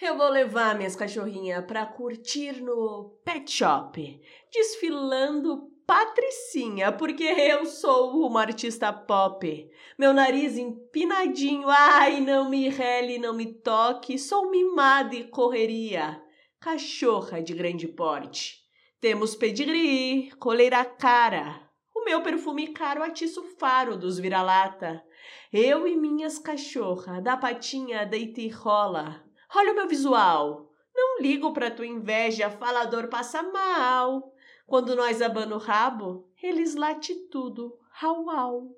Eu vou levar minhas cachorrinhas pra curtir no pet shop, desfilando patricinha, porque eu sou uma artista pop. Meu nariz empinadinho, ai, não me rele, não me toque, sou mimada e correria. Cachorra de grande porte. Temos pedigree, coleira cara. O meu perfume caro atiça o faro dos vira-lata. Eu e minhas cachorra, da patinha deita e rola. Olha o meu visual. Não ligo pra tua inveja, falador passa mal. Quando nós abano o rabo, eles late tudo, au au.